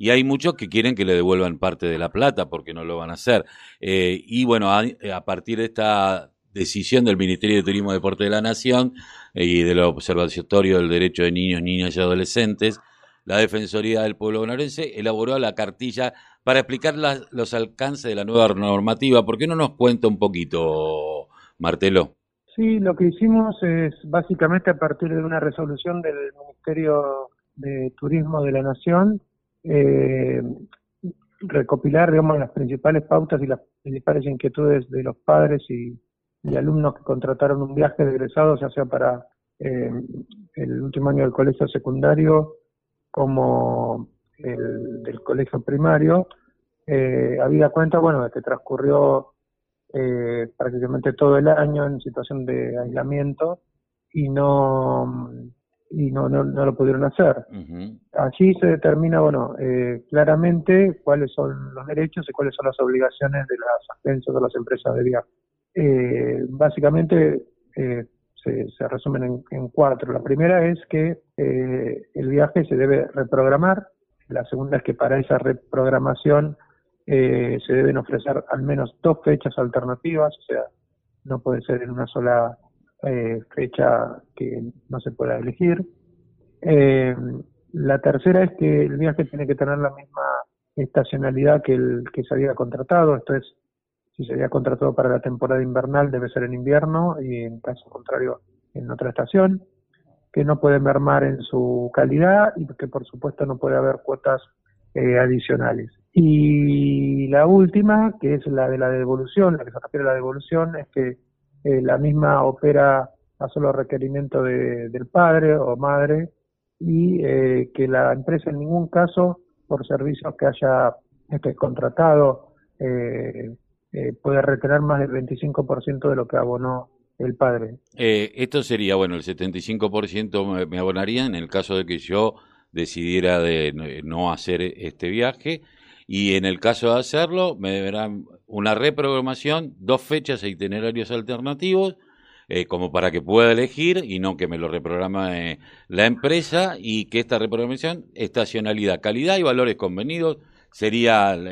y hay muchos que quieren que le devuelvan parte de la plata porque no lo van a hacer. Eh, y bueno, a, partir de esta decisión del Ministerio de Turismo y Deporte de la Nación eh, y del Observatorio del Derecho de Niños, Niñas y Adolescentes, la Defensoría del Pueblo Bonaerense elaboró la cartilla para explicar los alcances de la nueva normativa. ¿Por qué no nos cuenta un poquito, Martelo? Sí, lo que hicimos es básicamente a partir de una resolución del Ministerio de Turismo de la Nación, eh, recopilar, digamos, las principales pautas y las principales inquietudes de los padres y, alumnos que contrataron un viaje de egresados, ya sea para eh, el último año del colegio secundario como el del colegio primario, eh, había cuenta, bueno, de que transcurrió eh, prácticamente todo el año en situación de aislamiento y no y no, no, lo pudieron hacer. Allí se determina, bueno, eh, claramente cuáles son los derechos y cuáles son las obligaciones de las agencias o las empresas de viaje. Eh, básicamente se, se, resumen en, cuatro. La primera es que el viaje se debe reprogramar. La segunda es que para esa reprogramación eh, se deben ofrecer al menos dos fechas alternativas, o sea, no puede ser en una sola eh, fecha que no se pueda elegir. Eh, la tercera es que el viaje tiene que tener la misma estacionalidad que el que se había contratado, esto es, si se había contratado para la temporada invernal debe ser en invierno y en caso contrario en otra estación, que no puede mermar en su calidad y que por supuesto no puede haber cuotas adicionales. Y la última, que es la de la devolución, la que se refiere a la devolución, es que eh, la misma opera a solo requerimiento de, del padre o madre y eh, que la empresa en ningún caso, por servicios que haya este, contratado, eh, puede retener más del 25% de lo que abonó el padre. esto sería, bueno, el 75% me abonaría en el caso de que yo decidiera de no hacer este viaje y en el caso de hacerlo me deberán una reprogramación, dos fechas e itinerarios alternativos, eh, como para que pueda elegir y no que me lo reprograme la empresa y que esta reprogramación, estacionalidad, calidad y valores convenidos serían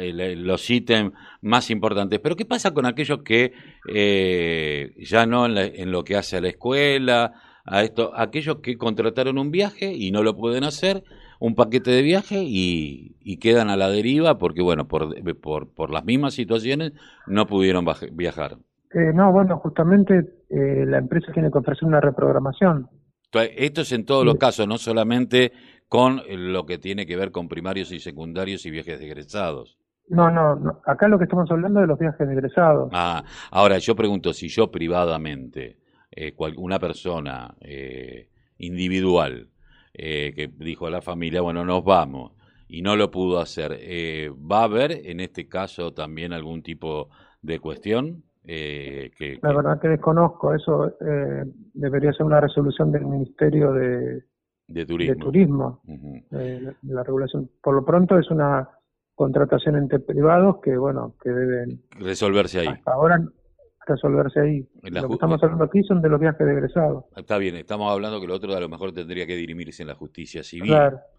los ítems más importantes. Pero ¿qué pasa con aquellos que eh, ya no en, en, lo que hace a la escuela, a esto, aquellos que contrataron un viaje y no lo pueden hacer un paquete de viaje y, quedan a la deriva porque, bueno, por, por, por las mismas situaciones no pudieron viajar. Eh, no, bueno, justamente eh, la empresa tiene que ofrecer una reprogramación. Esto es en todos los casos, no solamente con lo que tiene que ver con primarios y secundarios y viajes de egresados. No, no, acá lo que estamos hablando es de los viajes de egresados. Ah, ahora yo pregunto, si yo privadamente, eh, una persona eh, individual, eh, que dijo a la familia, bueno, nos vamos, y no lo pudo hacer. Eh, ¿Va a haber en este caso también algún tipo de cuestión? Eh, que, la verdad que desconozco, eso debería ser una resolución del Ministerio de, de Turismo. turismo la regulación, por lo pronto es una contratación entre privados que, bueno, que deben resolverse ahí. Hasta ahora resolverse ahí. Lo que estamos hablando aquí son de los viajes de egresados. Está bien, estamos hablando que lo otro a lo mejor tendría que dirimirse en la justicia civil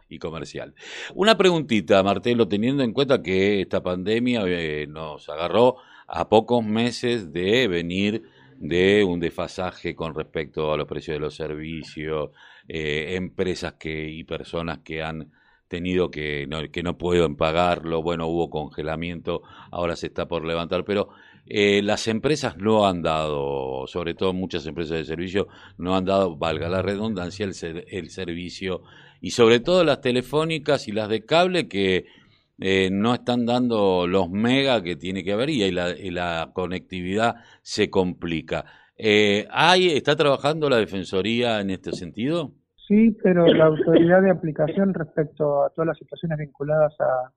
y comercial. Una preguntita, Martelo, teniendo en cuenta que esta pandemia eh, nos agarró a pocos meses de venir de un desfasaje con respecto a los precios de los servicios, eh, empresas que y personas que han tenido que no, que no pueden pagarlo, bueno, hubo congelamiento, ahora se está por levantar, pero eh, las empresas no han dado, sobre todo muchas empresas de servicio, no han dado, valga la redundancia, el, servicio, y sobre todo las telefónicas y las de cable que eh, no están dando los mega que tiene que haber y la, la conectividad se complica. Eh, ¿hay, ¿Está trabajando la Defensoría en este sentido? Sí, pero la autoridad de aplicación respecto a todas las situaciones vinculadas a,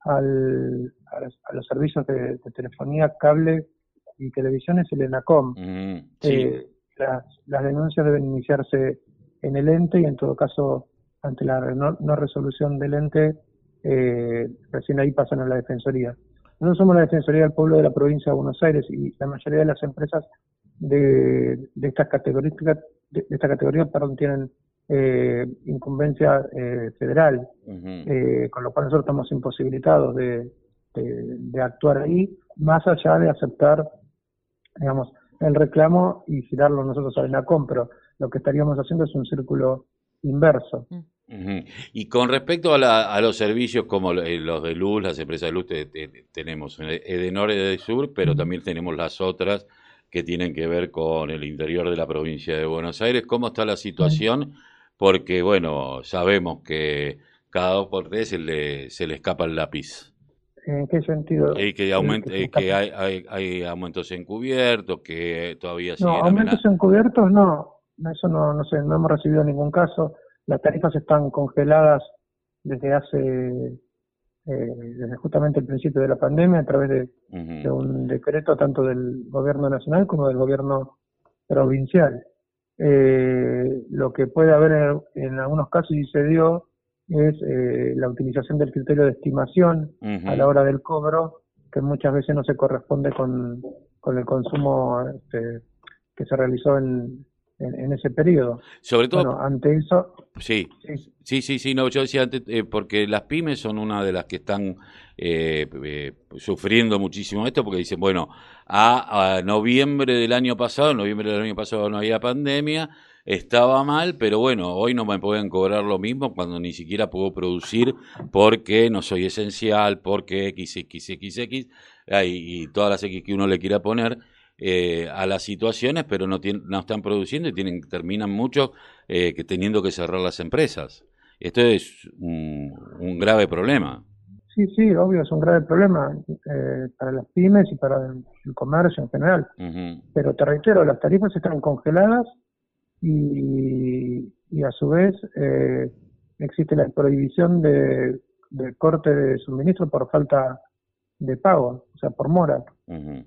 al, a, los, servicios de, telefonía, cable y televisión es el ENACOM. Eh, las, las, denuncias deben iniciarse en el ente y en todo caso ante la no, resolución del ente, eh, recién ahí pasan a la Defensoría. Nosotros somos la Defensoría del Pueblo de la provincia de Buenos Aires y la mayoría de las empresas de, de estas categorías de, esta categoría perdón, tienen eh, incumbencia eh, federal, eh, con lo cual nosotros estamos imposibilitados de, de, actuar ahí, más allá de aceptar, digamos, el reclamo y girarlo nosotros a la pero lo que estaríamos haciendo es un círculo inverso. Y con respecto a, a, los servicios como los de luz, las empresas de luz, tenemos Edenor de Sur, pero también tenemos las otras que tienen que ver con el interior de la provincia de Buenos Aires. ¿Cómo está la situación? Porque bueno, sabemos que cada dos por tres se le, se le escapa el lápiz. ¿En qué sentido? Y que, que hay, hay, hay, aumentos encubiertos, que todavía. No, aumentos encubiertos no, eso no, no sé, no hemos recibido ningún caso. Las tarifas están congeladas desde hace, eh, desde justamente el principio de la pandemia, a través de, de un decreto tanto del gobierno nacional como del gobierno provincial. Eh, lo que puede haber en, algunos casos y se dio es eh, la utilización del criterio de estimación a la hora del cobro, que muchas veces no se corresponde con, con el consumo este, que se realizó en, en, ese periodo. Sobre todo. ante eso. Sí, sí, sí, sí, no, yo decía antes, eh, porque las pymes son una de las que están eh, eh, sufriendo muchísimo esto, porque dicen, bueno, a, noviembre del año pasado, en noviembre del año pasado no había pandemia, estaba mal, pero bueno, hoy no me pueden cobrar lo mismo cuando ni siquiera puedo producir porque no soy esencial, porque XXXX, y, y todas las X que uno le quiera poner. Eh, a las situaciones, pero no, no están produciendo y tienen, terminan mucho eh, que teniendo que cerrar las empresas. Esto es un, grave problema. Sí, sí, obvio, es un grave problema eh, para las pymes y para el, comercio en general. Pero te reitero, las tarifas están congeladas y, y a su vez existe la prohibición de, de corte de suministro por falta de pago, o sea, por mora.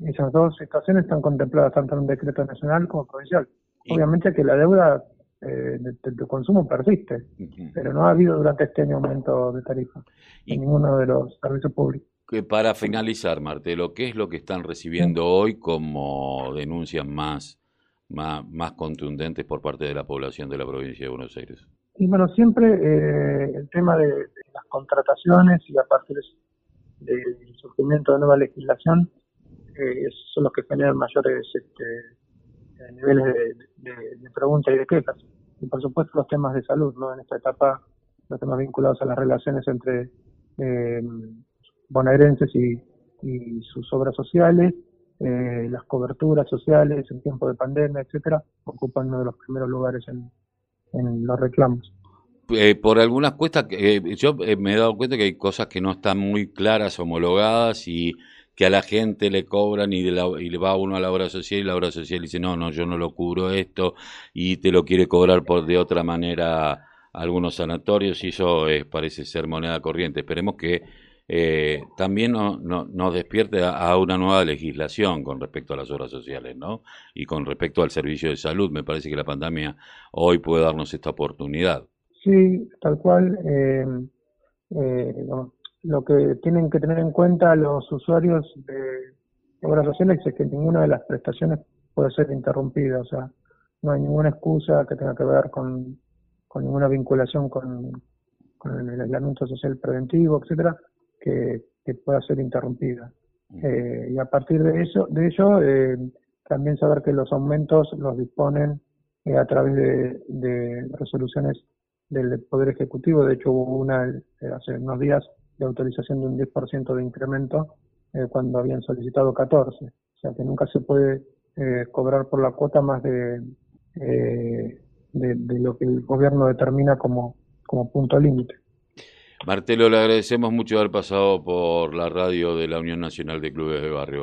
Esas dos situaciones están contempladas tanto en un decreto nacional como provincial. Obviamente que la deuda eh, de, consumo persiste, pero no ha habido durante este año aumento de tarifa en ninguno de los servicios públicos. Que para finalizar, Martelo, ¿qué es lo que están recibiendo hoy como denuncias más, más, más contundentes por parte de la población de la provincia de Buenos Aires? Y bueno, siempre eh, el tema de, las contrataciones y aparte de del surgimiento de nueva legislación eh, son los que generan mayores este, eh, niveles de, de, preguntas y de quejas. Y por supuesto los temas de salud, ¿no? En esta etapa, los temas vinculados a las relaciones entre eh, bonaerenses y, sus obras sociales, eh, las coberturas sociales en tiempo de pandemia, etcétera, ocupan uno de los primeros lugares en, en los reclamos. Eh, por algunas cuestas, eh, yo eh, me he dado cuenta que hay cosas que no están muy claras, homologadas y que a la gente le cobran y, le va uno a la obra social y la obra social dice, no, no, yo no lo cubro esto y te lo quiere cobrar por de otra manera algunos sanatorios y eso parece ser moneda corriente. Esperemos que también no, no, nos despierte a, una nueva legislación con respecto a las obras sociales, ¿no? Y con respecto al servicio de salud. Me parece que la pandemia hoy puede darnos esta oportunidad. Sí, tal cual. Eh, eh, lo que tienen que tener en cuenta los usuarios de obras sociales es que ninguna de las prestaciones puede ser interrumpida, o sea, no hay ninguna excusa que tenga que ver con, con ninguna vinculación con, con el aislamiento social preventivo, etcétera, que, que pueda ser interrumpida. Eh, y a partir de eso, de ello, eh, también saber que los aumentos los disponen eh, a través de, de resoluciones del Poder Ejecutivo. De hecho, hubo una eh, hace unos días de autorización de un 10% de incremento eh, cuando habían solicitado 14. O sea que nunca se puede eh, cobrar por la cuota más de, de, lo que el gobierno determina como, como punto límite. Martelo, le agradecemos mucho haber pasado por la radio de la Unión Nacional de Clubes de Barrio.